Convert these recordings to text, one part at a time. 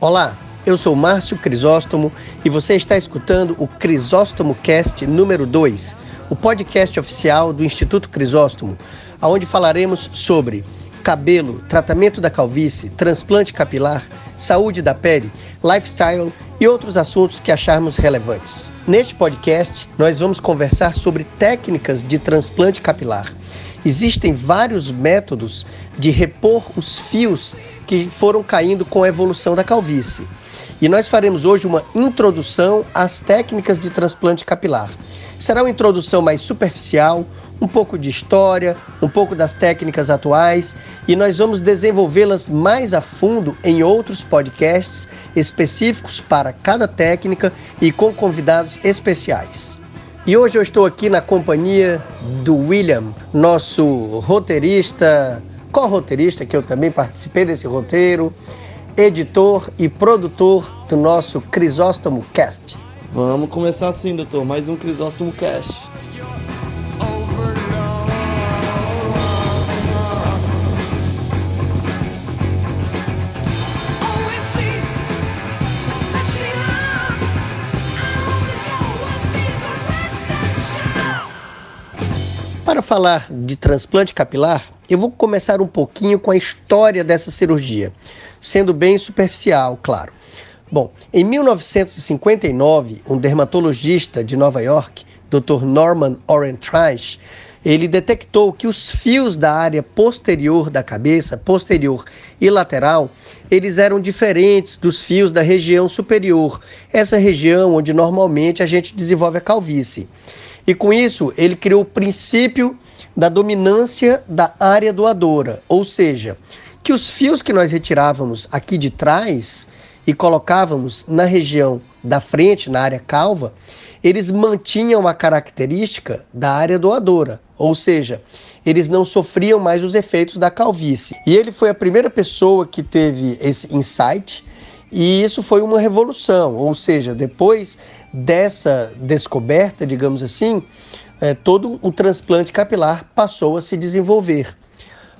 Olá, eu sou Márcio Crisóstomo e você está escutando o Crisóstomo Cast número 2, o podcast oficial do Instituto Crisóstomo, onde falaremos sobre cabelo, tratamento da calvície, transplante capilar, saúde da pele, lifestyle e outros assuntos que acharmos relevantes. Neste podcast, nós vamos conversar sobre técnicas de transplante capilar. Existem vários métodos de repor os fios que foram caindo com a evolução da calvície. E nós faremos hoje uma introdução às técnicas de transplante capilar. Será uma introdução mais superficial, um pouco de história, um pouco das técnicas atuais e nós vamos desenvolvê-las mais a fundo em outros podcasts específicos para cada técnica e com convidados especiais. E hoje eu estou aqui na companhia do William, nosso roteirista, co-roteirista, que eu também participei desse roteiro, editor e produtor do nosso Crisóstomo Cast. Vamos começar assim, doutor, mais um Crisóstomo Cast. Para falar de transplante capilar, eu vou começar um pouquinho com a história dessa cirurgia, sendo bem superficial, claro. Bom, em 1959, um dermatologista de Nova York, Dr. Norman Orentreich, ele detectou que os fios da área posterior da cabeça, posterior e lateral, eles eram diferentes dos fios da região superior, essa região onde normalmente a gente desenvolve a calvície. E com isso, ele criou o princípio da dominância da área doadora, ou seja, que os fios que nós retirávamos aqui de trás e colocávamos na região da frente, na área calva, eles mantinham a característica da área doadora, ou seja, eles não sofriam mais os efeitos da calvície. E ele foi a primeira pessoa que teve esse insight, e isso foi uma revolução, ou seja, depois dessa descoberta, digamos assim, é, todo o transplante capilar passou a se desenvolver.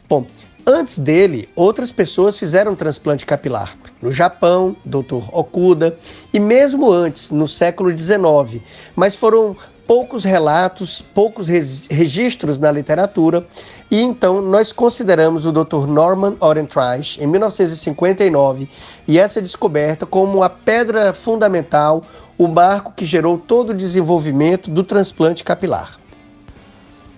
Bom, antes dele, outras pessoas fizeram transplante capilar. No Japão, Dr. Okuda, e mesmo antes, no século XIX, mas foram poucos relatos, poucos registros na literatura, e então nós consideramos o Dr. Norman Orentreich, em 1959, e essa descoberta como a pedra fundamental, o marco que gerou todo o desenvolvimento do transplante capilar.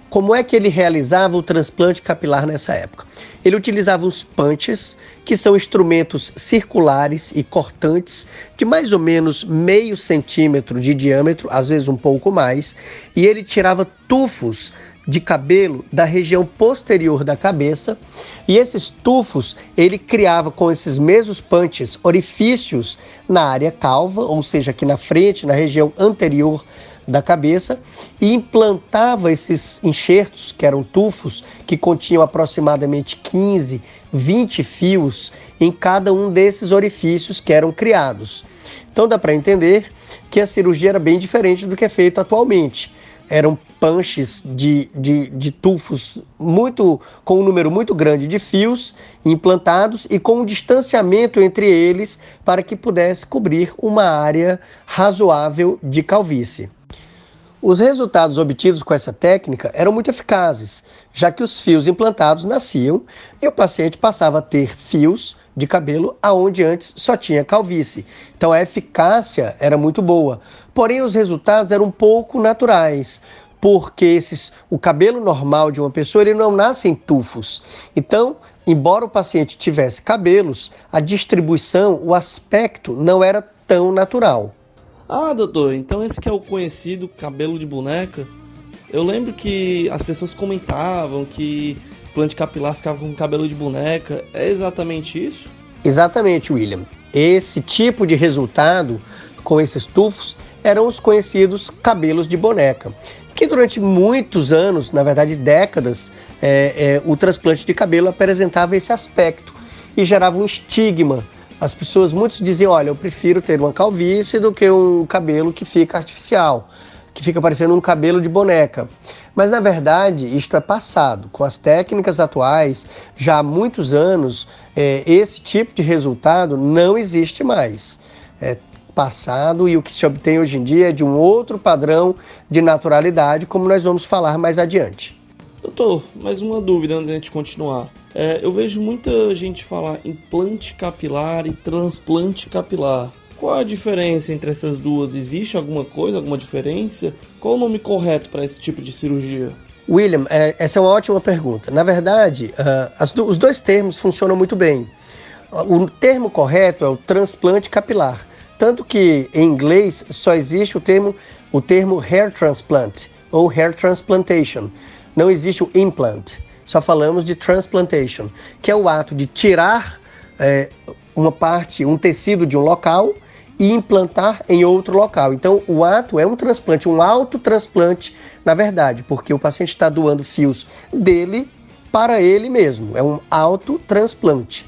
Como é que ele realizava o transplante capilar nessa época? Ele utilizava os punches, que são instrumentos circulares e cortantes de mais ou menos meio centímetro de diâmetro, às vezes um pouco mais, e ele tirava tufos de cabelo da região posterior da cabeça, e esses tufos ele criava com esses mesmos punches orifícios na área calva, ou seja, aqui na frente, na região anterior da cabeça, e implantava esses enxertos, que eram tufos, que continham aproximadamente 15, 20 fios em cada um desses orifícios que eram criados. Então dá para entender que a cirurgia era bem diferente do que é feito atualmente eram punches de, de, de tufos muito com um número muito grande de fios implantados e com um distanciamento entre eles para que pudesse cobrir uma área razoável de calvície. Os resultados obtidos com essa técnica eram muito eficazes, já que os fios implantados nasciam e o paciente passava a ter fios de cabelo aonde antes só tinha calvície. Então a eficácia era muito boa. Porém os resultados eram um pouco naturais, porque esses, o cabelo normal de uma pessoa ele não nasce em tufos. Então, embora o paciente tivesse cabelos, a distribuição, o aspecto não era tão natural. Ah, doutor, então esse que é o conhecido cabelo de boneca. Eu lembro que as pessoas comentavam que plante capilar ficava com cabelo de boneca. É exatamente isso? Exatamente, William. Esse tipo de resultado com esses tufos eram os conhecidos cabelos de boneca, que durante muitos anos, na verdade décadas, é, é, o transplante de cabelo apresentava esse aspecto e gerava um estigma. As pessoas, muitos diziam, olha, eu prefiro ter uma calvície do que um cabelo que fica artificial. Que fica parecendo um cabelo de boneca. Mas na verdade, isto é passado. Com as técnicas atuais, já há muitos anos, é, esse tipo de resultado não existe mais. É passado e o que se obtém hoje em dia é de um outro padrão de naturalidade, como nós vamos falar mais adiante. Doutor, mais uma dúvida antes de gente continuar. É, eu vejo muita gente falar implante capilar e transplante capilar. Qual a diferença entre essas duas? Existe alguma coisa, alguma diferença? Qual o nome correto para esse tipo de cirurgia? William, é, essa é uma ótima pergunta. Na verdade, uh, do, os dois termos funcionam muito bem. O termo correto é o transplante capilar, tanto que em inglês só existe o termo, o termo hair transplant ou hair transplantation. Não existe o implant. Só falamos de transplantation, que é o ato de tirar é, uma parte, um tecido de um local e implantar em outro local. Então, o ato é um transplante, um autotransplante, na verdade, porque o paciente está doando fios dele para ele mesmo. É um autotransplante.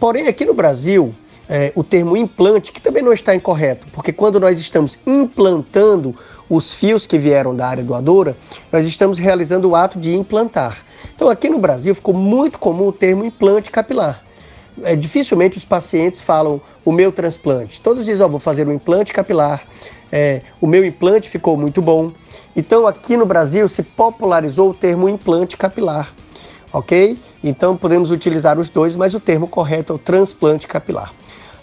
Porém, aqui no Brasil, é, o termo implante, que também não está incorreto, porque quando nós estamos implantando os fios que vieram da área doadora, nós estamos realizando o ato de implantar. Então, aqui no Brasil, ficou muito comum o termo implante capilar é, dificilmente os pacientes falam o meu transplante. Todos dizem, ó, oh, vou fazer um implante capilar, é, o meu implante ficou muito bom. Então aqui no Brasil se popularizou o termo implante capilar, ok? Então podemos utilizar os dois, mas o termo correto é o transplante capilar.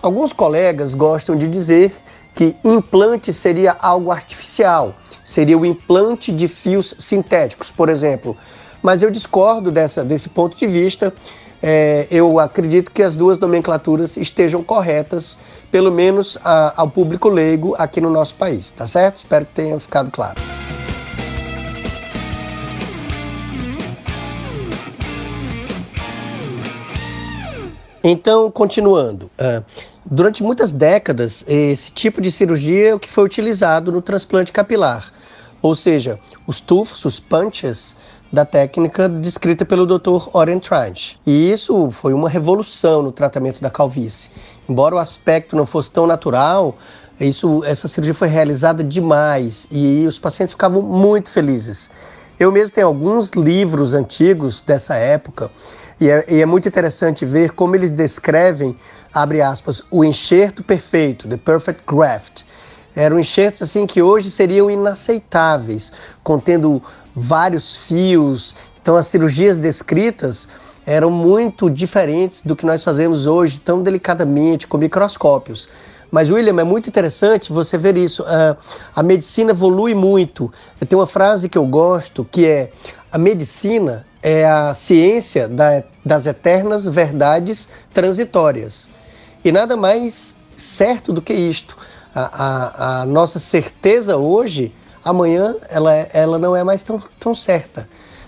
Alguns colegas gostam de dizer que implante seria algo artificial, seria o implante de fios sintéticos, por exemplo. Mas eu discordo dessa, desse ponto de vista é, eu acredito que as duas nomenclaturas estejam corretas, pelo menos a, ao público leigo aqui no nosso país, tá certo? Espero que tenha ficado claro. Então, continuando, uh, durante muitas décadas, esse tipo de cirurgia é o que foi utilizado no transplante capilar, ou seja, os tufos, os punches, da técnica descrita pelo Dr. Oren Trench. E isso foi uma revolução no tratamento da calvície. Embora o aspecto não fosse tão natural, isso, essa cirurgia foi realizada demais e os pacientes ficavam muito felizes. Eu mesmo tenho alguns livros antigos dessa época e é, e é muito interessante ver como eles descrevem, abre aspas, o enxerto perfeito, the perfect graft. Eram enxertos assim que hoje seriam inaceitáveis, contendo vários fios. Então, as cirurgias descritas eram muito diferentes do que nós fazemos hoje, tão delicadamente, com microscópios. Mas, William, é muito interessante você ver isso. Uh, a medicina evolui muito. Tem uma frase que eu gosto que é: a medicina é a ciência da, das eternas verdades transitórias. E nada mais certo do que isto. A, a, a nossa certeza hoje amanhã ela, é, ela não é mais tão, tão certa.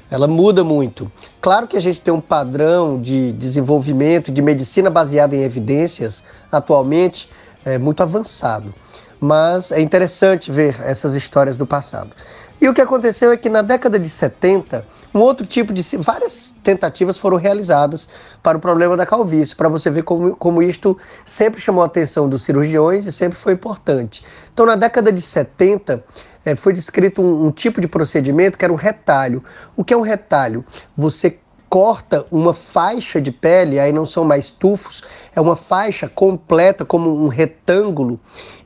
Ela muda muito. Claro que a gente tem um padrão de desenvolvimento de medicina baseada em evidências atualmente é, muito avançado. Mas é interessante ver essas histórias do passado. E o que aconteceu é que na década de 70, um outro tipo de. várias tentativas foram realizadas para o problema da calvície, para você ver como, como isto sempre chamou a atenção dos cirurgiões e sempre foi importante. Então, na década de 70, é, foi descrito um, um tipo de procedimento que era um retalho. O que é um retalho? Você corta uma faixa de pele, aí não são mais tufos, é uma faixa completa como um retângulo,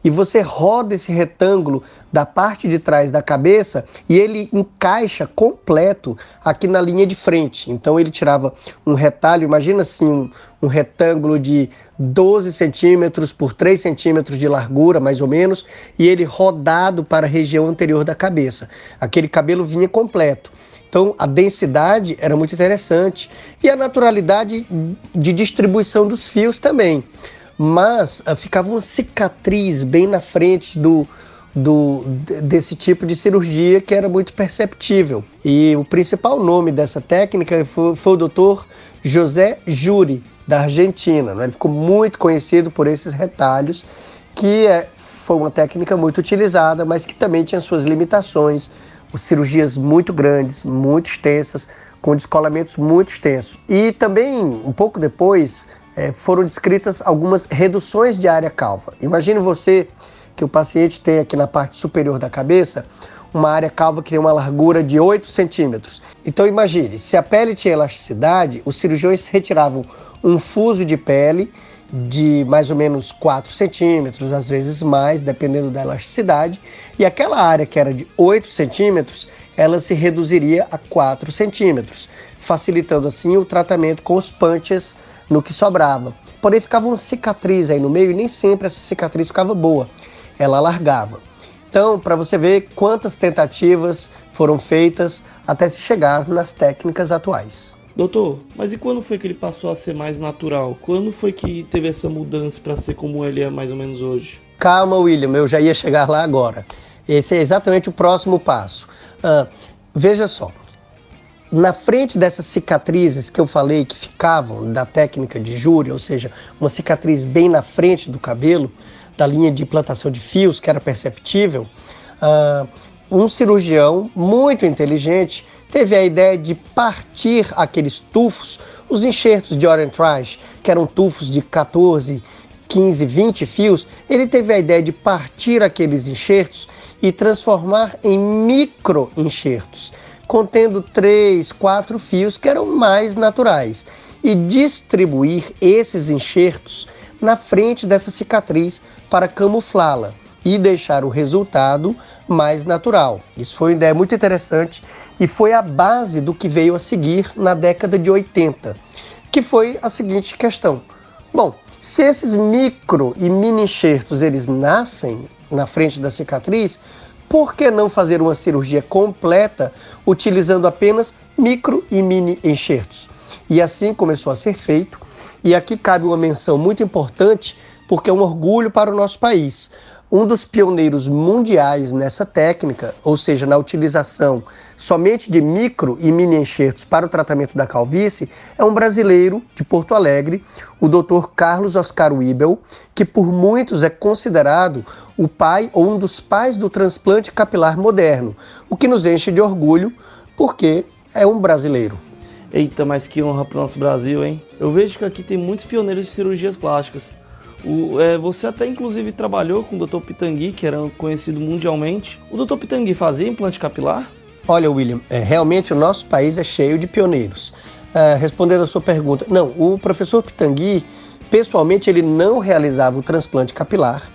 e você roda esse retângulo da parte de trás da cabeça e ele encaixa completo aqui na linha de frente. Então ele tirava um retalho, imagina assim, um, um retângulo de 12 centímetros por 3 centímetros de largura, mais ou menos, e ele rodado para a região anterior da cabeça. Aquele cabelo vinha completo. Então a densidade era muito interessante e a naturalidade de distribuição dos fios também. Mas uh, ficava uma cicatriz bem na frente do, do, desse tipo de cirurgia que era muito perceptível. E o principal nome dessa técnica foi, foi o doutor José Juri, da Argentina. Né? Ele ficou muito conhecido por esses retalhos, que é, foi uma técnica muito utilizada, mas que também tinha suas limitações cirurgias muito grandes, muito extensas, com descolamentos muito extensos. E também, um pouco depois, é, foram descritas algumas reduções de área calva. Imagine você que o paciente tem aqui na parte superior da cabeça uma área calva que tem uma largura de 8 centímetros. Então imagine, se a pele tinha elasticidade, os cirurgiões retiravam um fuso de pele de mais ou menos 4 centímetros, às vezes mais, dependendo da elasticidade, e aquela área que era de 8 centímetros, ela se reduziria a 4 centímetros, facilitando assim o tratamento com os punches no que sobrava. Porém, ficava uma cicatriz aí no meio e nem sempre essa cicatriz ficava boa, ela alargava. Então, para você ver quantas tentativas foram feitas até se chegar nas técnicas atuais. Doutor, mas e quando foi que ele passou a ser mais natural? Quando foi que teve essa mudança para ser como ele é mais ou menos hoje? Calma, William, eu já ia chegar lá agora. Esse é exatamente o próximo passo. Uh, veja só, na frente dessas cicatrizes que eu falei que ficavam da técnica de júri, ou seja, uma cicatriz bem na frente do cabelo, da linha de implantação de fios, que era perceptível, uh, um cirurgião muito inteligente teve a ideia de partir aqueles tufos, os enxertos de Orentrage, que eram tufos de 14, 15, 20 fios, ele teve a ideia de partir aqueles enxertos e transformar em micro enxertos, contendo 3, 4 fios que eram mais naturais, e distribuir esses enxertos na frente dessa cicatriz para camuflá-la e deixar o resultado mais natural. Isso foi uma ideia muito interessante e foi a base do que veio a seguir na década de 80, que foi a seguinte questão. Bom, se esses micro e mini enxertos eles nascem na frente da cicatriz, por que não fazer uma cirurgia completa utilizando apenas micro e mini enxertos? E assim começou a ser feito. E aqui cabe uma menção muito importante, porque é um orgulho para o nosso país. Um dos pioneiros mundiais nessa técnica, ou seja, na utilização somente de micro e mini enxertos para o tratamento da calvície é um brasileiro de Porto Alegre, o Dr. Carlos Oscar Wibel, que por muitos é considerado o pai ou um dos pais do transplante capilar moderno, o que nos enche de orgulho porque é um brasileiro. Eita, mas que honra para o nosso Brasil, hein? Eu vejo que aqui tem muitos pioneiros de cirurgias plásticas. O, é, você até inclusive trabalhou com o Dr. Pitangui, que era conhecido mundialmente. O Dr. Pitangui fazia implante capilar? Olha, William, é, realmente o nosso país é cheio de pioneiros. Uh, respondendo a sua pergunta, não, o professor Pitangui, pessoalmente, ele não realizava o transplante capilar,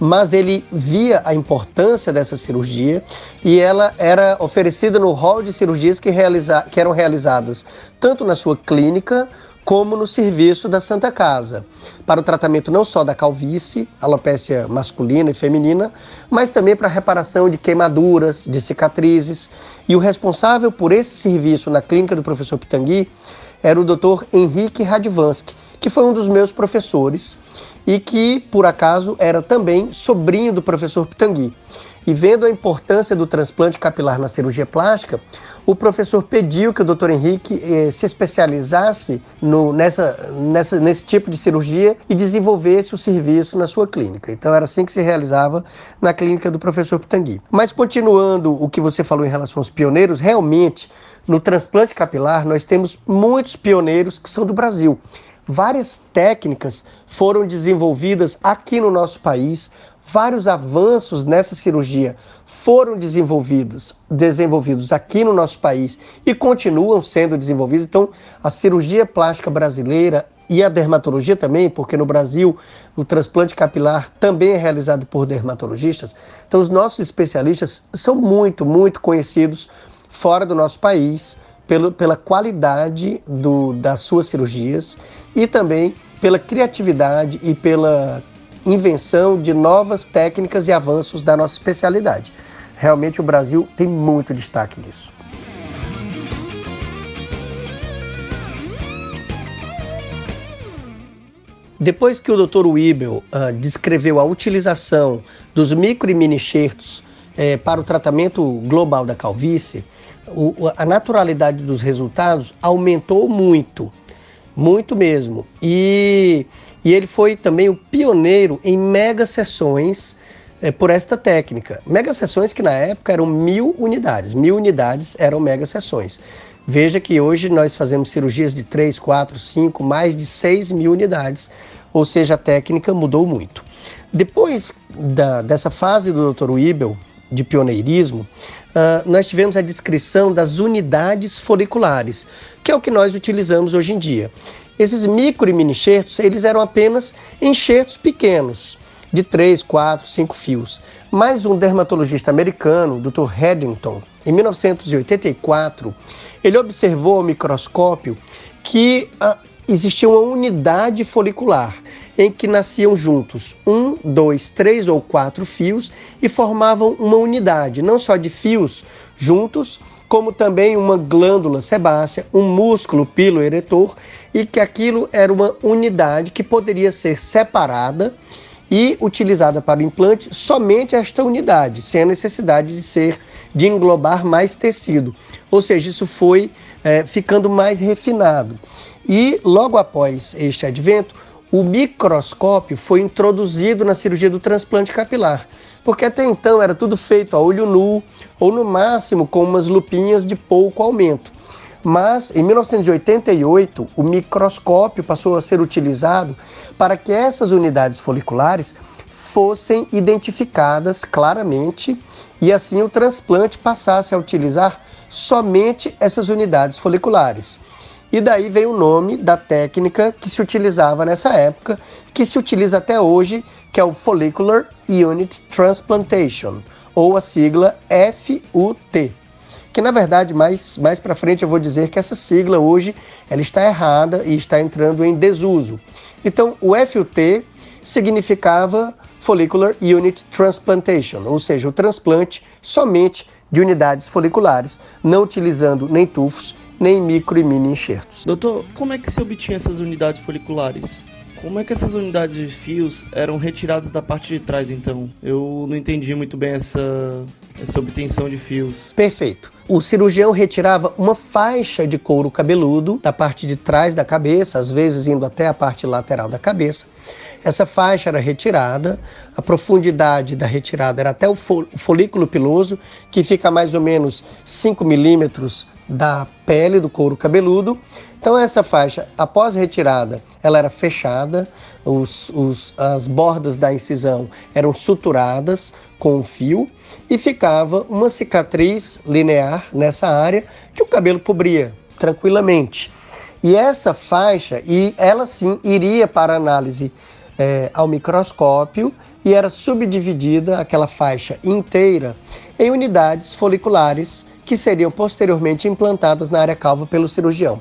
mas ele via a importância dessa cirurgia e ela era oferecida no hall de cirurgias que, realiza que eram realizadas tanto na sua clínica como no serviço da Santa Casa, para o tratamento não só da calvície, alopecia masculina e feminina, mas também para a reparação de queimaduras, de cicatrizes. E o responsável por esse serviço na clínica do professor Pitangui era o Dr. Henrique Radvansky, que foi um dos meus professores e que, por acaso, era também sobrinho do professor Pitangui. E vendo a importância do transplante capilar na cirurgia plástica, o professor pediu que o Dr. Henrique eh, se especializasse no, nessa, nessa, nesse tipo de cirurgia e desenvolvesse o serviço na sua clínica. Então era assim que se realizava na clínica do professor Pitangui. Mas continuando o que você falou em relação aos pioneiros, realmente no transplante capilar nós temos muitos pioneiros que são do Brasil. Várias técnicas foram desenvolvidas aqui no nosso país, vários avanços nessa cirurgia foram desenvolvidos, desenvolvidos aqui no nosso país e continuam sendo desenvolvidos. Então, a cirurgia plástica brasileira e a dermatologia também, porque no Brasil o transplante capilar também é realizado por dermatologistas. Então, os nossos especialistas são muito, muito conhecidos fora do nosso país pelo, pela qualidade do, das suas cirurgias e também pela criatividade e pela invenção de novas técnicas e avanços da nossa especialidade. Realmente o Brasil tem muito destaque nisso. Depois que o Dr. Wibel uh, descreveu a utilização dos micro e mini enxertos eh, para o tratamento global da calvície, o, a naturalidade dos resultados aumentou muito, muito mesmo. E e ele foi também o pioneiro em mega sessões é, por esta técnica. Mega sessões que na época eram mil unidades. Mil unidades eram mega sessões. Veja que hoje nós fazemos cirurgias de 3, 4, 5, mais de 6 mil unidades, ou seja, a técnica mudou muito. Depois da, dessa fase do Dr. Wibel, de pioneirismo, uh, nós tivemos a descrição das unidades foliculares, que é o que nós utilizamos hoje em dia. Esses micro e mini enxertos, eles eram apenas enxertos pequenos, de 3, 4, 5 fios. Mas um dermatologista americano, Dr. Haddington, em 1984, ele observou ao microscópio que uh, existia uma unidade folicular em que nasciam juntos um, dois, três ou quatro fios e formavam uma unidade, não só de fios juntos, como também uma glândula sebácea, um músculo pilo eretor, e que aquilo era uma unidade que poderia ser separada e utilizada para o implante somente esta unidade, sem a necessidade de ser de englobar mais tecido. Ou seja, isso foi é, ficando mais refinado. E logo após este advento, o microscópio foi introduzido na cirurgia do transplante capilar, porque até então era tudo feito a olho nu ou no máximo com umas lupinhas de pouco aumento. Mas em 1988, o microscópio passou a ser utilizado para que essas unidades foliculares fossem identificadas claramente e assim o transplante passasse a utilizar somente essas unidades foliculares. E daí veio o nome da técnica que se utilizava nessa época, que se utiliza até hoje, que é o Follicular Unit Transplantation, ou a sigla FUT. Que na verdade, mais, mais para frente eu vou dizer que essa sigla hoje ela está errada e está entrando em desuso. Então, o FUT significava Follicular Unit Transplantation, ou seja, o transplante somente de unidades foliculares, não utilizando nem tufos nem micro e mini enxertos. Doutor, como é que se obtinha essas unidades foliculares? Como é que essas unidades de fios eram retiradas da parte de trás, então? Eu não entendi muito bem essa, essa obtenção de fios. Perfeito. O cirurgião retirava uma faixa de couro cabeludo da parte de trás da cabeça, às vezes indo até a parte lateral da cabeça. Essa faixa era retirada, a profundidade da retirada era até o folículo piloso, que fica mais ou menos 5 milímetros da pele do couro cabeludo. Então essa faixa, após retirada, ela era fechada, os, os, as bordas da incisão eram suturadas com um fio e ficava uma cicatriz linear nessa área que o cabelo cobria tranquilamente. E essa faixa, e ela sim iria para análise é, ao microscópio e era subdividida, aquela faixa inteira, em unidades foliculares que seriam posteriormente implantadas na área calva pelo cirurgião.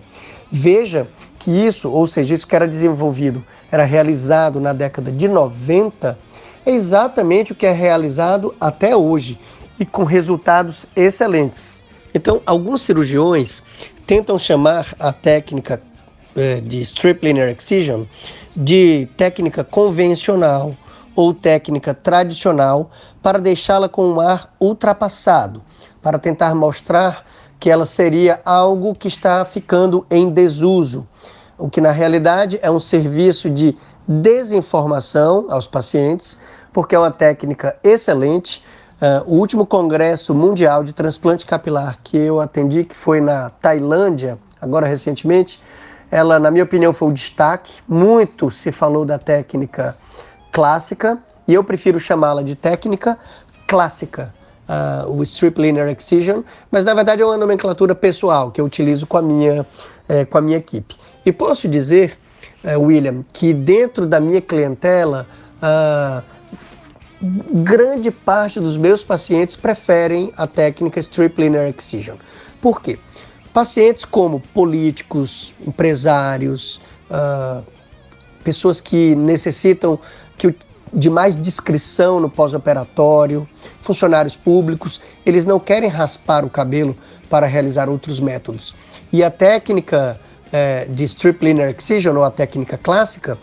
Veja que isso, ou seja, isso que era desenvolvido, era realizado na década de 90, é exatamente o que é realizado até hoje e com resultados excelentes. Então, alguns cirurgiões tentam chamar a técnica eh, de strip linear excision de técnica convencional ou técnica tradicional para deixá-la com um ar ultrapassado para tentar mostrar que ela seria algo que está ficando em desuso, o que na realidade é um serviço de desinformação aos pacientes, porque é uma técnica excelente. Uh, o último congresso mundial de transplante capilar que eu atendi, que foi na Tailândia, agora recentemente, ela, na minha opinião, foi o destaque. Muito se falou da técnica clássica e eu prefiro chamá-la de técnica clássica, uh, o Strip Linear Excision, mas na verdade é uma nomenclatura pessoal que eu utilizo com a minha, eh, com a minha equipe. E posso dizer, uh, William, que dentro da minha clientela, uh, grande parte dos meus pacientes preferem a técnica Strip Linear Excision. Por quê? Pacientes como políticos, empresários, pessoas que necessitam que de mais discrição no pós-operatório, funcionários públicos, eles não querem raspar o cabelo para realizar outros métodos. E a técnica é, de strip linear excision, ou a técnica clássica,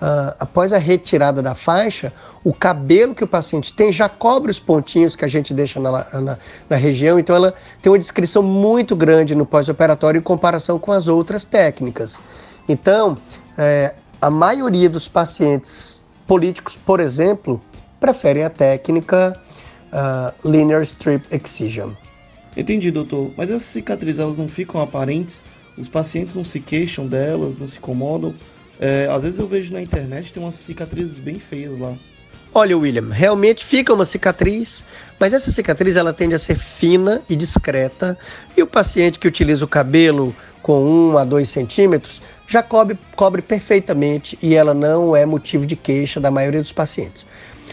uh, após a retirada da faixa, o cabelo que o paciente tem já cobre os pontinhos que a gente deixa na, na, na região, então ela tem uma descrição muito grande no pós-operatório em comparação com as outras técnicas. Então, é, a maioria dos pacientes Políticos, por exemplo, preferem a técnica uh, Linear Strip Excision. Entendi, doutor. Mas essas cicatrizes elas não ficam aparentes? Os pacientes não se queixam delas, não se incomodam? É, às vezes eu vejo na internet tem umas cicatrizes bem feias lá. Olha, William, realmente fica uma cicatriz, mas essa cicatriz ela tende a ser fina e discreta, e o paciente que utiliza o cabelo com 1 a 2 centímetros já cobre, cobre perfeitamente e ela não é motivo de queixa da maioria dos pacientes.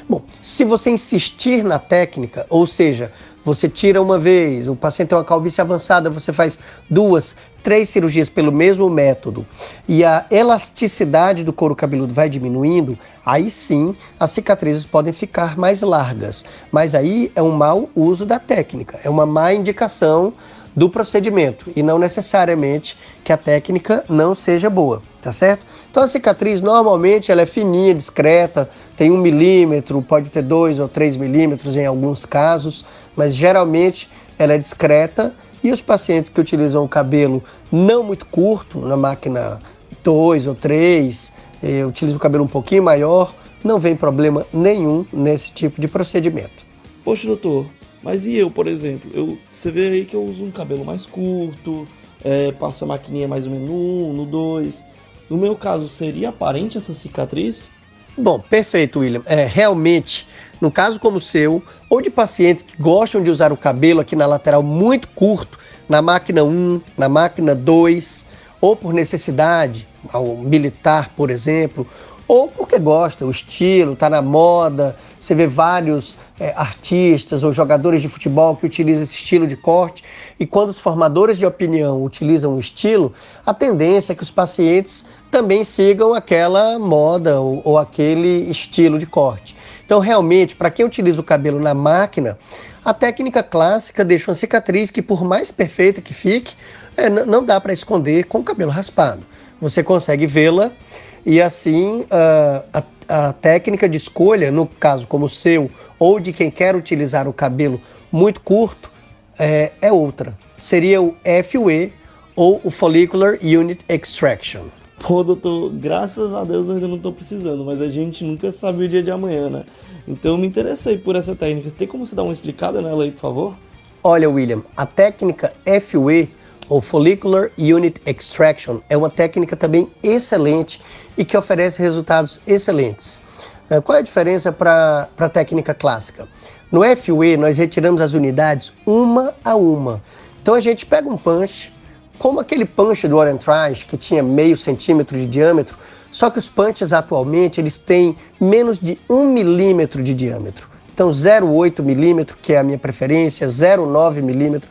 Bom, se você insistir na técnica, ou seja, você tira uma vez, o paciente tem uma calvície avançada, você faz duas, três cirurgias pelo mesmo método e a elasticidade do couro cabeludo vai diminuindo, aí sim as cicatrizes podem ficar mais largas. Mas aí é um mau uso da técnica, é uma má indicação do procedimento e não necessariamente que a técnica não seja boa, tá certo? Então a cicatriz normalmente ela é fininha, discreta, tem um milímetro, pode ter dois ou três milímetros em alguns casos, mas geralmente ela é discreta e os pacientes que utilizam o cabelo não muito curto, na máquina 2 ou 3, eh, utilizam o cabelo um pouquinho maior, não vem problema nenhum nesse tipo de procedimento. Poxa, doutor, mas e eu, por exemplo? Eu, você vê aí que eu uso um cabelo mais curto, é, passo a maquininha mais ou menos no 1, no 2. No meu caso, seria aparente essa cicatriz? Bom, perfeito, William. É, realmente, no caso como o seu, ou de pacientes que gostam de usar o cabelo aqui na lateral muito curto, na máquina 1, na máquina 2, ou por necessidade, ao militar, por exemplo, ou porque gosta, o estilo, está na moda, você vê vários é, artistas ou jogadores de futebol que utilizam esse estilo de corte, e quando os formadores de opinião utilizam o estilo, a tendência é que os pacientes também sigam aquela moda ou, ou aquele estilo de corte. Então, realmente, para quem utiliza o cabelo na máquina, a técnica clássica deixa uma cicatriz que, por mais perfeita que fique, é, não dá para esconder com o cabelo raspado. Você consegue vê-la e assim uh, a a técnica de escolha, no caso como o seu, ou de quem quer utilizar o cabelo muito curto, é, é outra. Seria o FUE ou o Follicular Unit Extraction. Pô, doutor, graças a Deus eu ainda não estou precisando, mas a gente nunca sabe o dia de amanhã, né? Então eu me interessei por essa técnica. Tem como você dar uma explicada nela aí, por favor? Olha, William, a técnica FUE ou Follicular Unit Extraction é uma técnica também excelente e que oferece resultados excelentes. Eh, qual é a diferença para a técnica clássica? No FUE, nós retiramos as unidades uma a uma. Então a gente pega um punch, como aquele punch do Orange que tinha meio centímetro de diâmetro, só que os punches atualmente eles têm menos de um milímetro de diâmetro. Então 0,8 milímetro, que é a minha preferência, 0,9 milímetro.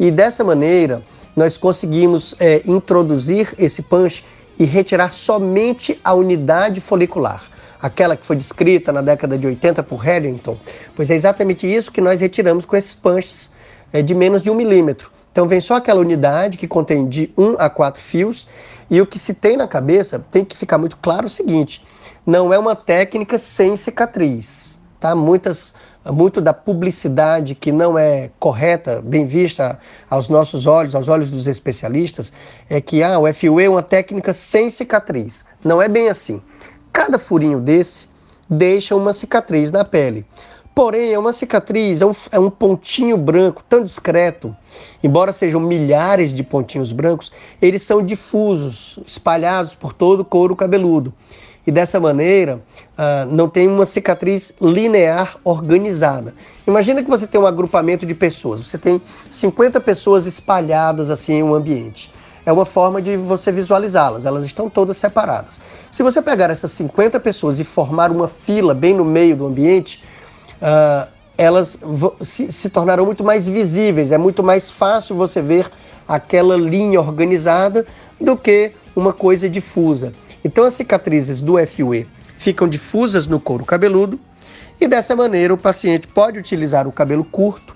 E dessa maneira nós conseguimos é, introduzir esse punch e retirar somente a unidade folicular, aquela que foi descrita na década de 80 por Harrington, pois é exatamente isso que nós retiramos com esses punches é, de menos de um milímetro. Então vem só aquela unidade que contém de 1 a 4 fios e o que se tem na cabeça tem que ficar muito claro o seguinte: não é uma técnica sem cicatriz, tá? Muitas muito da publicidade que não é correta, bem vista aos nossos olhos, aos olhos dos especialistas, é que ah, o FUE é uma técnica sem cicatriz. Não é bem assim. Cada furinho desse deixa uma cicatriz na pele. Porém, é uma cicatriz, é um, é um pontinho branco tão discreto, embora sejam milhares de pontinhos brancos, eles são difusos, espalhados por todo o couro cabeludo e dessa maneira uh, não tem uma cicatriz linear organizada. Imagina que você tem um agrupamento de pessoas, você tem 50 pessoas espalhadas assim em um ambiente. É uma forma de você visualizá-las, elas estão todas separadas. Se você pegar essas 50 pessoas e formar uma fila bem no meio do ambiente, uh, elas se, se tornarão muito mais visíveis, é muito mais fácil você ver aquela linha organizada do que uma coisa difusa. Então as cicatrizes do FUE ficam difusas no couro cabeludo e dessa maneira o paciente pode utilizar o cabelo curto,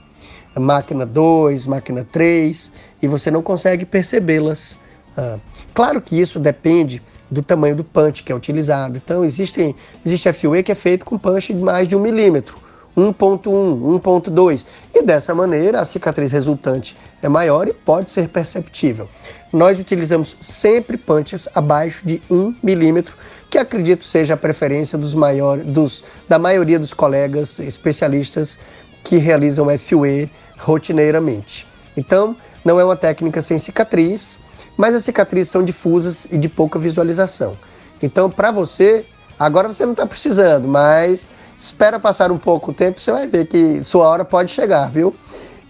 máquina 2, máquina 3, e você não consegue percebê-las. Ah, claro que isso depende do tamanho do punch que é utilizado. Então existem, existe FUE que é feito com punch de mais de um milímetro. 1.1, 1.2. E dessa maneira a cicatriz resultante é maior e pode ser perceptível. Nós utilizamos sempre punches abaixo de 1 milímetro, que acredito seja a preferência dos maiores, dos, da maioria dos colegas especialistas que realizam FUE rotineiramente. Então, não é uma técnica sem cicatriz, mas as cicatrizes são difusas e de pouca visualização. Então, para você, agora você não está precisando, mas espera passar um pouco o tempo, você vai ver que sua hora pode chegar, viu?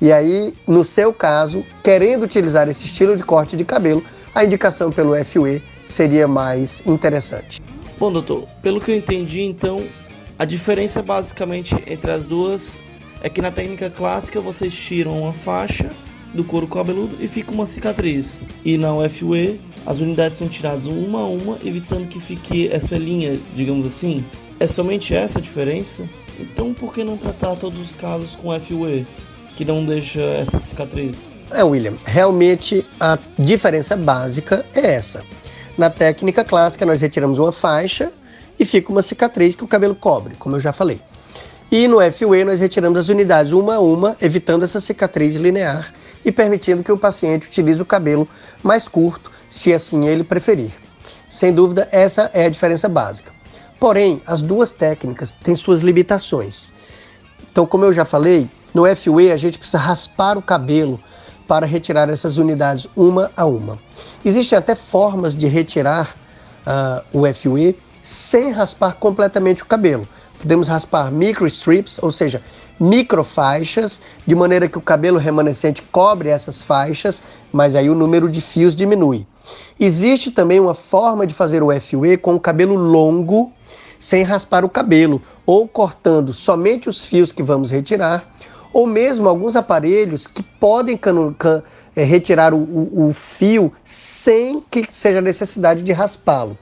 E aí, no seu caso, querendo utilizar esse estilo de corte de cabelo, a indicação pelo FUE seria mais interessante. Bom, doutor, pelo que eu entendi, então, a diferença basicamente entre as duas é que na técnica clássica vocês tiram uma faixa do couro cabeludo e fica uma cicatriz. E na UFUE as unidades são tiradas uma a uma, evitando que fique essa linha, digamos assim. É somente essa a diferença? Então por que não tratar todos os casos com FUE, que não deixa essa cicatriz? É, William, realmente a diferença básica é essa. Na técnica clássica, nós retiramos uma faixa e fica uma cicatriz que o cabelo cobre, como eu já falei. E no FUE, nós retiramos as unidades uma a uma, evitando essa cicatriz linear e permitindo que o paciente utilize o cabelo mais curto, se assim ele preferir. Sem dúvida, essa é a diferença básica. Porém, as duas técnicas têm suas limitações. Então, como eu já falei, no FUE a gente precisa raspar o cabelo para retirar essas unidades uma a uma. Existem até formas de retirar uh, o FUE sem raspar completamente o cabelo. Podemos raspar micro strips, ou seja, microfaixas, de maneira que o cabelo remanescente cobre essas faixas, mas aí o número de fios diminui. Existe também uma forma de fazer o FUE com o cabelo longo, sem raspar o cabelo, ou cortando somente os fios que vamos retirar, ou mesmo alguns aparelhos que podem é, retirar o, o, o fio sem que seja necessidade de raspá-lo.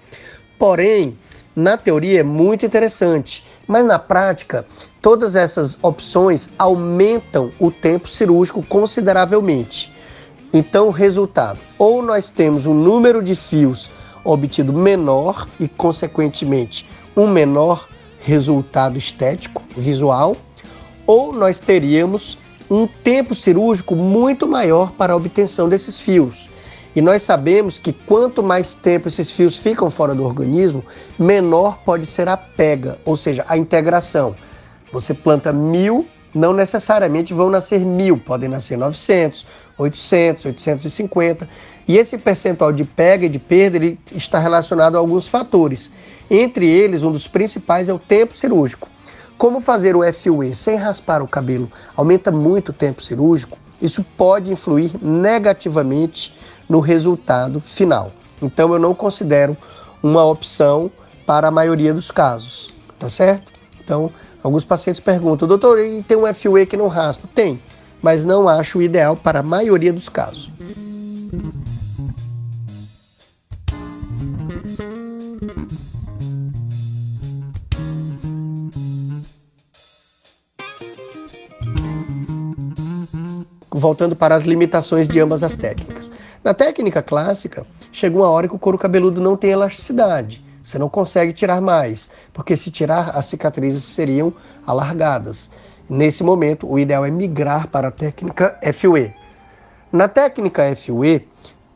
Porém, na teoria é muito interessante, mas na prática Todas essas opções aumentam o tempo cirúrgico consideravelmente. Então, o resultado: ou nós temos um número de fios obtido menor e, consequentemente, um menor resultado estético, visual, ou nós teríamos um tempo cirúrgico muito maior para a obtenção desses fios. E nós sabemos que quanto mais tempo esses fios ficam fora do organismo, menor pode ser a pega, ou seja, a integração. Você planta mil, não necessariamente vão nascer mil, podem nascer 900, 800, 850. E esse percentual de pega e de perda ele está relacionado a alguns fatores. Entre eles, um dos principais é o tempo cirúrgico. Como fazer o FUE sem raspar o cabelo aumenta muito o tempo cirúrgico, isso pode influir negativamente no resultado final. Então eu não considero uma opção para a maioria dos casos, tá certo? Então Alguns pacientes perguntam, doutor, e tem um FUE que não raspa? Tem, mas não acho ideal para a maioria dos casos. Voltando para as limitações de ambas as técnicas. Na técnica clássica, chega uma hora que o couro cabeludo não tem elasticidade. Você não consegue tirar mais, porque se tirar, as cicatrizes seriam alargadas. Nesse momento, o ideal é migrar para a técnica FUE. Na técnica FUE,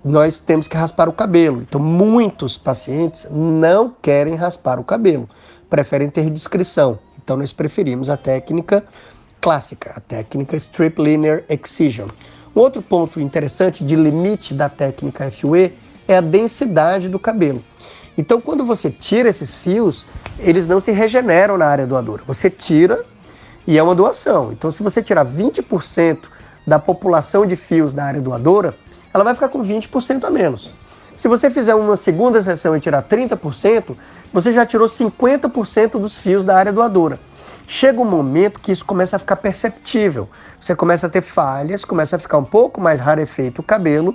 nós temos que raspar o cabelo. Então, muitos pacientes não querem raspar o cabelo, preferem ter discrição. Então, nós preferimos a técnica clássica, a técnica Strip Linear Excision. Um outro ponto interessante de limite da técnica FUE é a densidade do cabelo. Então, quando você tira esses fios, eles não se regeneram na área doadora. Você tira e é uma doação. Então, se você tirar 20% da população de fios da área doadora, ela vai ficar com 20% a menos. Se você fizer uma segunda sessão e tirar 30%, você já tirou 50% dos fios da área doadora. Chega um momento que isso começa a ficar perceptível. Você começa a ter falhas, começa a ficar um pouco mais rarefeito o cabelo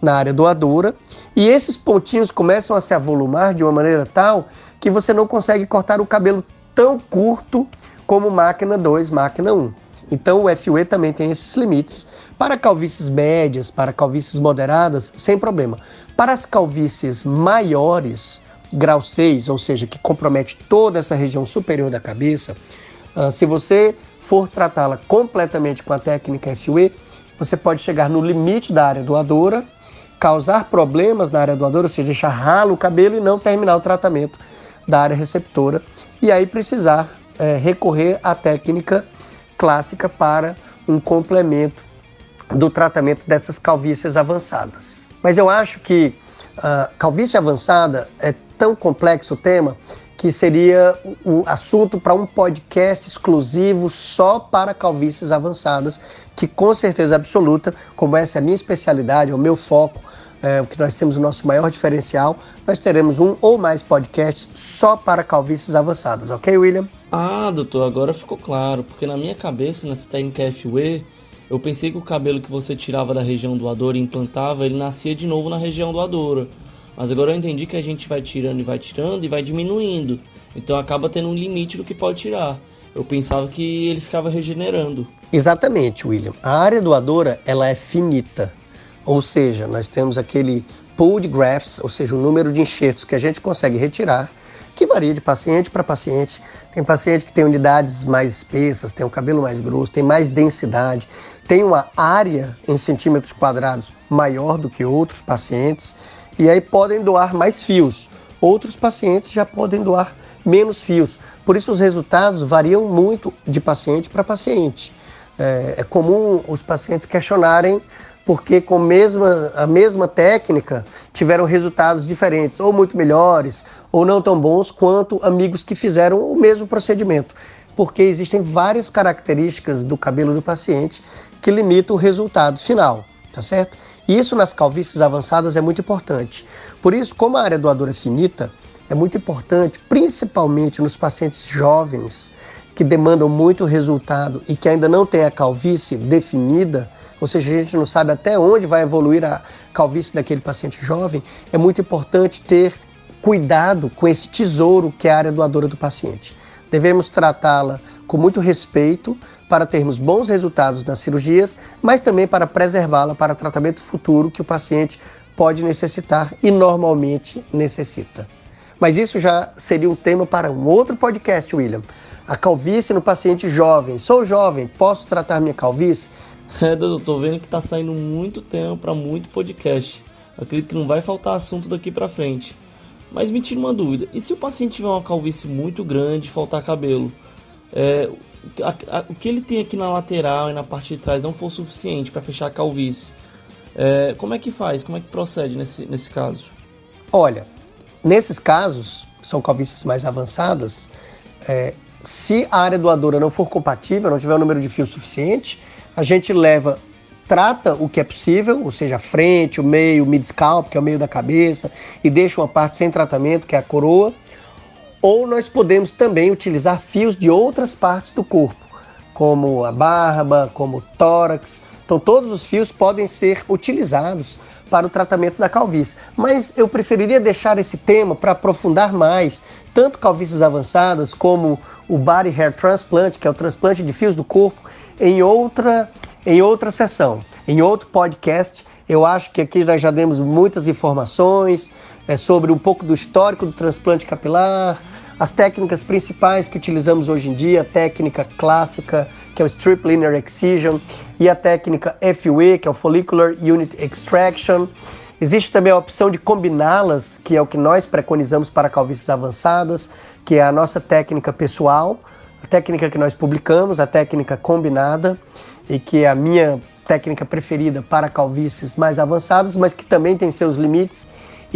na área doadora, e esses pontinhos começam a se avolumar de uma maneira tal que você não consegue cortar o cabelo tão curto como máquina 2, máquina 1. Então o FUE também tem esses limites. Para calvícies médias, para calvícies moderadas, sem problema. Para as calvícies maiores, grau 6, ou seja, que compromete toda essa região superior da cabeça, uh, se você for tratá-la completamente com a técnica FUE, você pode chegar no limite da área doadora causar problemas na área doadora, ou seja, deixar ralo o cabelo e não terminar o tratamento da área receptora, e aí precisar é, recorrer à técnica clássica para um complemento do tratamento dessas calvícies avançadas. Mas eu acho que uh, calvície avançada é tão complexo o tema que seria o assunto para um podcast exclusivo só para calvícies avançadas, que com certeza absoluta, como essa é a minha especialidade, é o meu foco, é, o que nós temos o nosso maior diferencial, nós teremos um ou mais podcasts só para calvícies avançadas, ok, William? Ah, doutor, agora ficou claro, porque na minha cabeça, nessa técnica FUE, eu pensei que o cabelo que você tirava da região doadora e implantava, ele nascia de novo na região doadora. Mas agora eu entendi que a gente vai tirando e vai tirando e vai diminuindo. Então acaba tendo um limite do que pode tirar. Eu pensava que ele ficava regenerando. Exatamente, William. A área doadora, ela é finita. Ou seja, nós temos aquele pool de grafts, ou seja, o número de enxertos que a gente consegue retirar, que varia de paciente para paciente. Tem paciente que tem unidades mais espessas, tem o um cabelo mais grosso, tem mais densidade, tem uma área em centímetros quadrados maior do que outros pacientes, e aí podem doar mais fios. Outros pacientes já podem doar menos fios. Por isso, os resultados variam muito de paciente para paciente. É, é comum os pacientes questionarem porque com mesma, a mesma técnica tiveram resultados diferentes, ou muito melhores, ou não tão bons quanto amigos que fizeram o mesmo procedimento, porque existem várias características do cabelo do paciente que limitam o resultado final, tá certo? E isso nas calvícies avançadas é muito importante. Por isso, como a área doadora é finita, é muito importante, principalmente nos pacientes jovens que demandam muito resultado e que ainda não têm a calvície definida, ou seja, a gente não sabe até onde vai evoluir a calvície daquele paciente jovem, é muito importante ter cuidado com esse tesouro que é a área doadora do paciente. Devemos tratá-la com muito respeito para termos bons resultados nas cirurgias, mas também para preservá-la para tratamento futuro que o paciente pode necessitar e normalmente necessita. Mas isso já seria um tema para um outro podcast, William. A calvície no paciente jovem. Sou jovem, posso tratar minha calvície? É, doutor, tô vendo que tá saindo muito tempo para muito podcast. Acredito que não vai faltar assunto daqui para frente. Mas me tira uma dúvida: e se o paciente tiver uma calvície muito grande faltar cabelo? É, a, a, o que ele tem aqui na lateral e na parte de trás não for suficiente para fechar a calvície? É, como é que faz? Como é que procede nesse, nesse caso? Olha, nesses casos, são calvícies mais avançadas, é, se a área doadora não for compatível, não tiver o número de fios suficiente, a gente leva, trata o que é possível, ou seja, a frente, o meio, o mid-scalp, que é o meio da cabeça, e deixa uma parte sem tratamento, que é a coroa. Ou nós podemos também utilizar fios de outras partes do corpo, como a barba, como o tórax. Então, todos os fios podem ser utilizados para o tratamento da calvície. Mas eu preferiria deixar esse tema para aprofundar mais, tanto calvícies avançadas como o Body Hair Transplant, que é o transplante de fios do corpo, em outra, em outra sessão, em outro podcast. Eu acho que aqui nós já demos muitas informações é, sobre um pouco do histórico do transplante capilar, as técnicas principais que utilizamos hoje em dia, a técnica clássica, que é o Strip Linear Excision, e a técnica FUE, que é o Follicular Unit Extraction. Existe também a opção de combiná-las, que é o que nós preconizamos para calvícies avançadas, que é a nossa técnica pessoal, a técnica que nós publicamos, a técnica combinada, e que é a minha técnica preferida para calvícies mais avançadas, mas que também tem seus limites.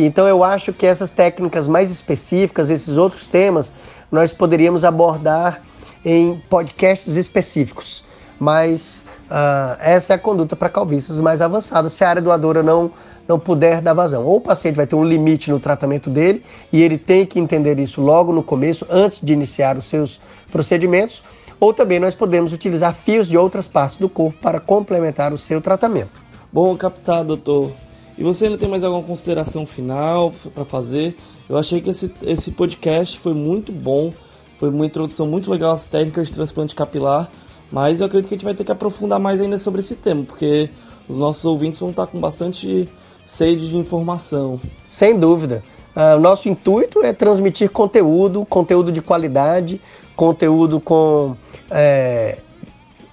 Então eu acho que essas técnicas mais específicas, esses outros temas, nós poderíamos abordar em podcasts específicos. Mas uh, essa é a conduta para calvícies mais avançadas, se a área doadora não não puder dar vazão. Ou o paciente vai ter um limite no tratamento dele e ele tem que entender isso logo no começo, antes de iniciar os seus procedimentos, ou também nós podemos utilizar fios de outras partes do corpo para complementar o seu tratamento. Bom, captado, doutor. E você ainda tem mais alguma consideração final para fazer? Eu achei que esse, esse podcast foi muito bom, foi uma introdução muito legal às técnicas de transplante capilar, mas eu acredito que a gente vai ter que aprofundar mais ainda sobre esse tema, porque os nossos ouvintes vão estar com bastante sede de informação. Sem dúvida. Uh, nosso intuito é transmitir conteúdo, conteúdo de qualidade, conteúdo com é,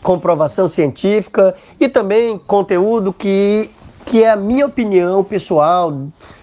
comprovação científica e também conteúdo que que é a minha opinião pessoal,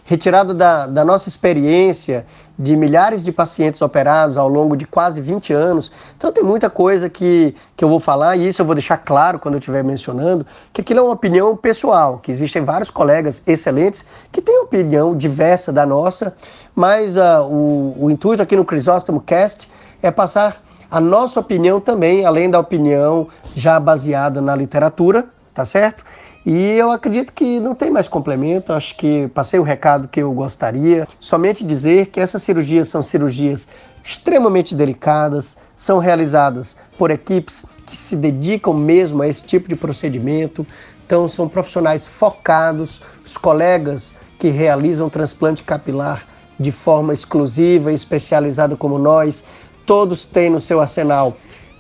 retirada da, da nossa experiência de milhares de pacientes operados ao longo de quase 20 anos. Então tem muita coisa que, que eu vou falar, e isso eu vou deixar claro quando eu estiver mencionando, que aquilo é uma opinião pessoal, que existem vários colegas excelentes que têm opinião diversa da nossa, mas uh, o, o intuito aqui no Crisóstomo Cast é passar a nossa opinião também, além da opinião já baseada na literatura, tá certo? E eu acredito que não tem mais complemento, acho que passei o recado que eu gostaria. Somente dizer que essas cirurgias são cirurgias extremamente delicadas, são realizadas por equipes que se dedicam mesmo a esse tipo de procedimento. Então, são profissionais focados, os colegas que realizam transplante capilar de forma exclusiva e especializada como nós, todos têm no seu arsenal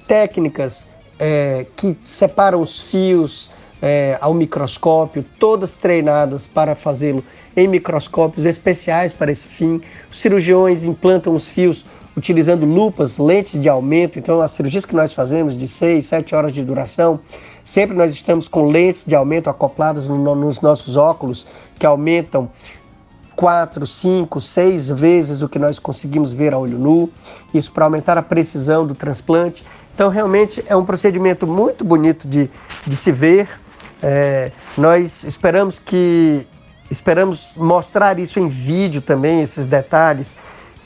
técnicas é, que separam os fios, é, ao microscópio, todas treinadas para fazê-lo em microscópios especiais para esse fim. Os cirurgiões implantam os fios utilizando lupas, lentes de aumento. Então, as cirurgias que nós fazemos de 6, 7 horas de duração, sempre nós estamos com lentes de aumento acopladas no, nos nossos óculos, que aumentam 4, 5, 6 vezes o que nós conseguimos ver a olho nu. Isso para aumentar a precisão do transplante. Então, realmente é um procedimento muito bonito de, de se ver. É, nós esperamos que esperamos mostrar isso em vídeo também, esses detalhes,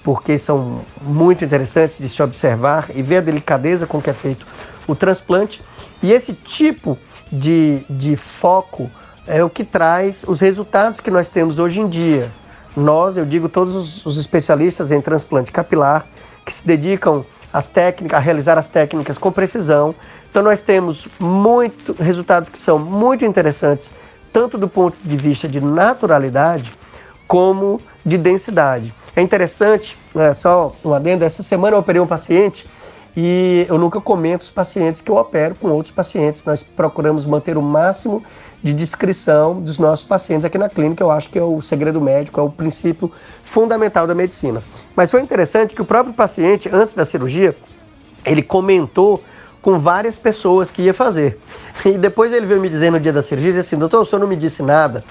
porque são muito interessantes de se observar e ver a delicadeza com que é feito o transplante. E esse tipo de, de foco é o que traz os resultados que nós temos hoje em dia. Nós, eu digo todos os, os especialistas em transplante capilar, que se dedicam às técnicas, a realizar as técnicas com precisão, então nós temos muito resultados que são muito interessantes, tanto do ponto de vista de naturalidade como de densidade. É interessante, é, só um adendo, essa semana eu operei um paciente e eu nunca comento os pacientes que eu opero com outros pacientes. Nós procuramos manter o máximo de descrição dos nossos pacientes aqui na clínica. Eu acho que é o segredo médico, é o princípio fundamental da medicina. Mas foi interessante que o próprio paciente, antes da cirurgia, ele comentou com várias pessoas que ia fazer. E depois ele veio me dizer no dia da cirurgia, assim, doutor, o senhor não me disse nada,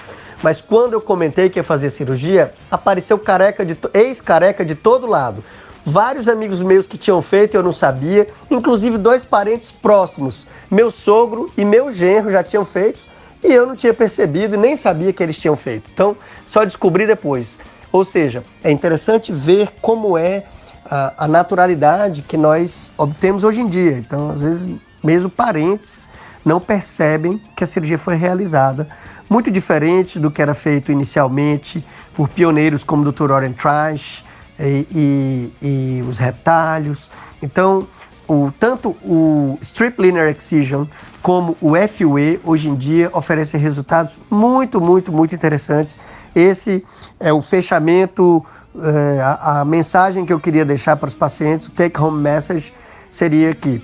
mas quando eu comentei que ia fazer cirurgia, apareceu careca de ex-careca de todo lado. Vários amigos meus que tinham feito eu não sabia, inclusive dois parentes próximos, meu sogro e meu genro já tinham feito e eu não tinha percebido e nem sabia que eles tinham feito. Então, só descobri depois. Ou seja, é interessante ver como é a, a naturalidade que nós obtemos hoje em dia. Então, às vezes, mesmo parentes não percebem que a cirurgia foi realizada. Muito diferente do que era feito inicialmente por pioneiros como o Dr. Oren Trash e, e, e, os retalhos. Então, o, tanto o Strip Linear Excision como o FUE hoje em dia oferecem resultados muito, muito, muito interessantes. Esse é o fechamento é, a, a, mensagem que eu queria deixar para os pacientes, o take home message, seria que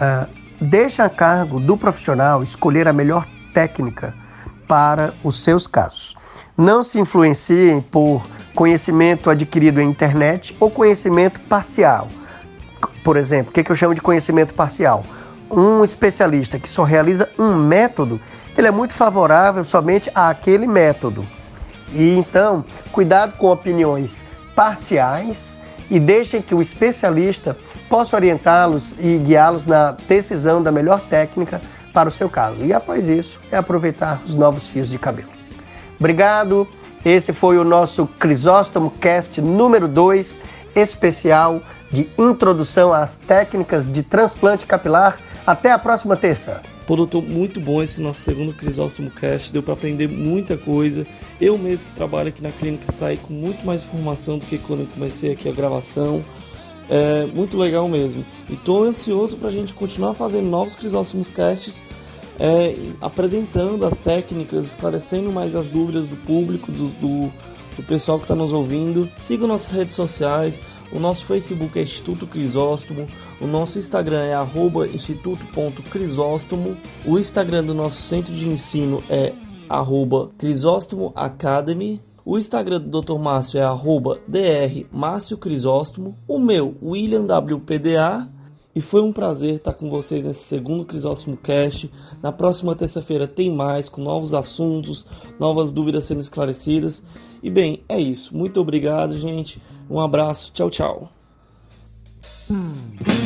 uh, deixa a cargo do profissional escolher a melhor técnica para os seus casos. Não se influenciem por conhecimento adquirido em internet ou conhecimento parcial. Por exemplo, o que, que eu chamo de conhecimento parcial? Um especialista que só realiza um método, ele é muito favorável somente àquele método. E então, cuidado com opiniões parciais e deixem que o especialista possa orientá-los e guiá-los na decisão da melhor técnica para o seu caso. E após isso, é aproveitar os novos fios de cabelo. Obrigado. Esse foi o nosso Crisóstomo Cast número 2, especial de introdução às técnicas de transplante capilar. Até a próxima terça. Pô, doutor, muito bom esse nosso segundo Crisóstomo Cast, deu para aprender muita coisa. Eu mesmo que trabalho aqui na clínica saí com muito mais informação do que quando eu comecei aqui a gravação. É muito legal mesmo. E tô ansioso para a gente continuar fazendo novos Crisóstomos Casts, é, apresentando as técnicas, esclarecendo mais as dúvidas do público, do, do, do pessoal que está nos ouvindo. Siga nossas redes sociais, o nosso Facebook é Instituto Crisóstomo, o nosso Instagram é arroba instituto.crisóstomo, o Instagram do nosso centro de ensino é arroba Crisóstomo Academy, o Instagram do Dr. Márcio é arroba Dr. Márcio Crisóstomo, o meu, William WPDA, E foi um prazer estar com vocês nesse segundo Crisóstomo Cast. Na próxima terça-feira tem mais, com novos assuntos, novas dúvidas sendo esclarecidas. E bem, é isso. Muito obrigado, gente. Um abraço. Tchau, tchau. Hmm.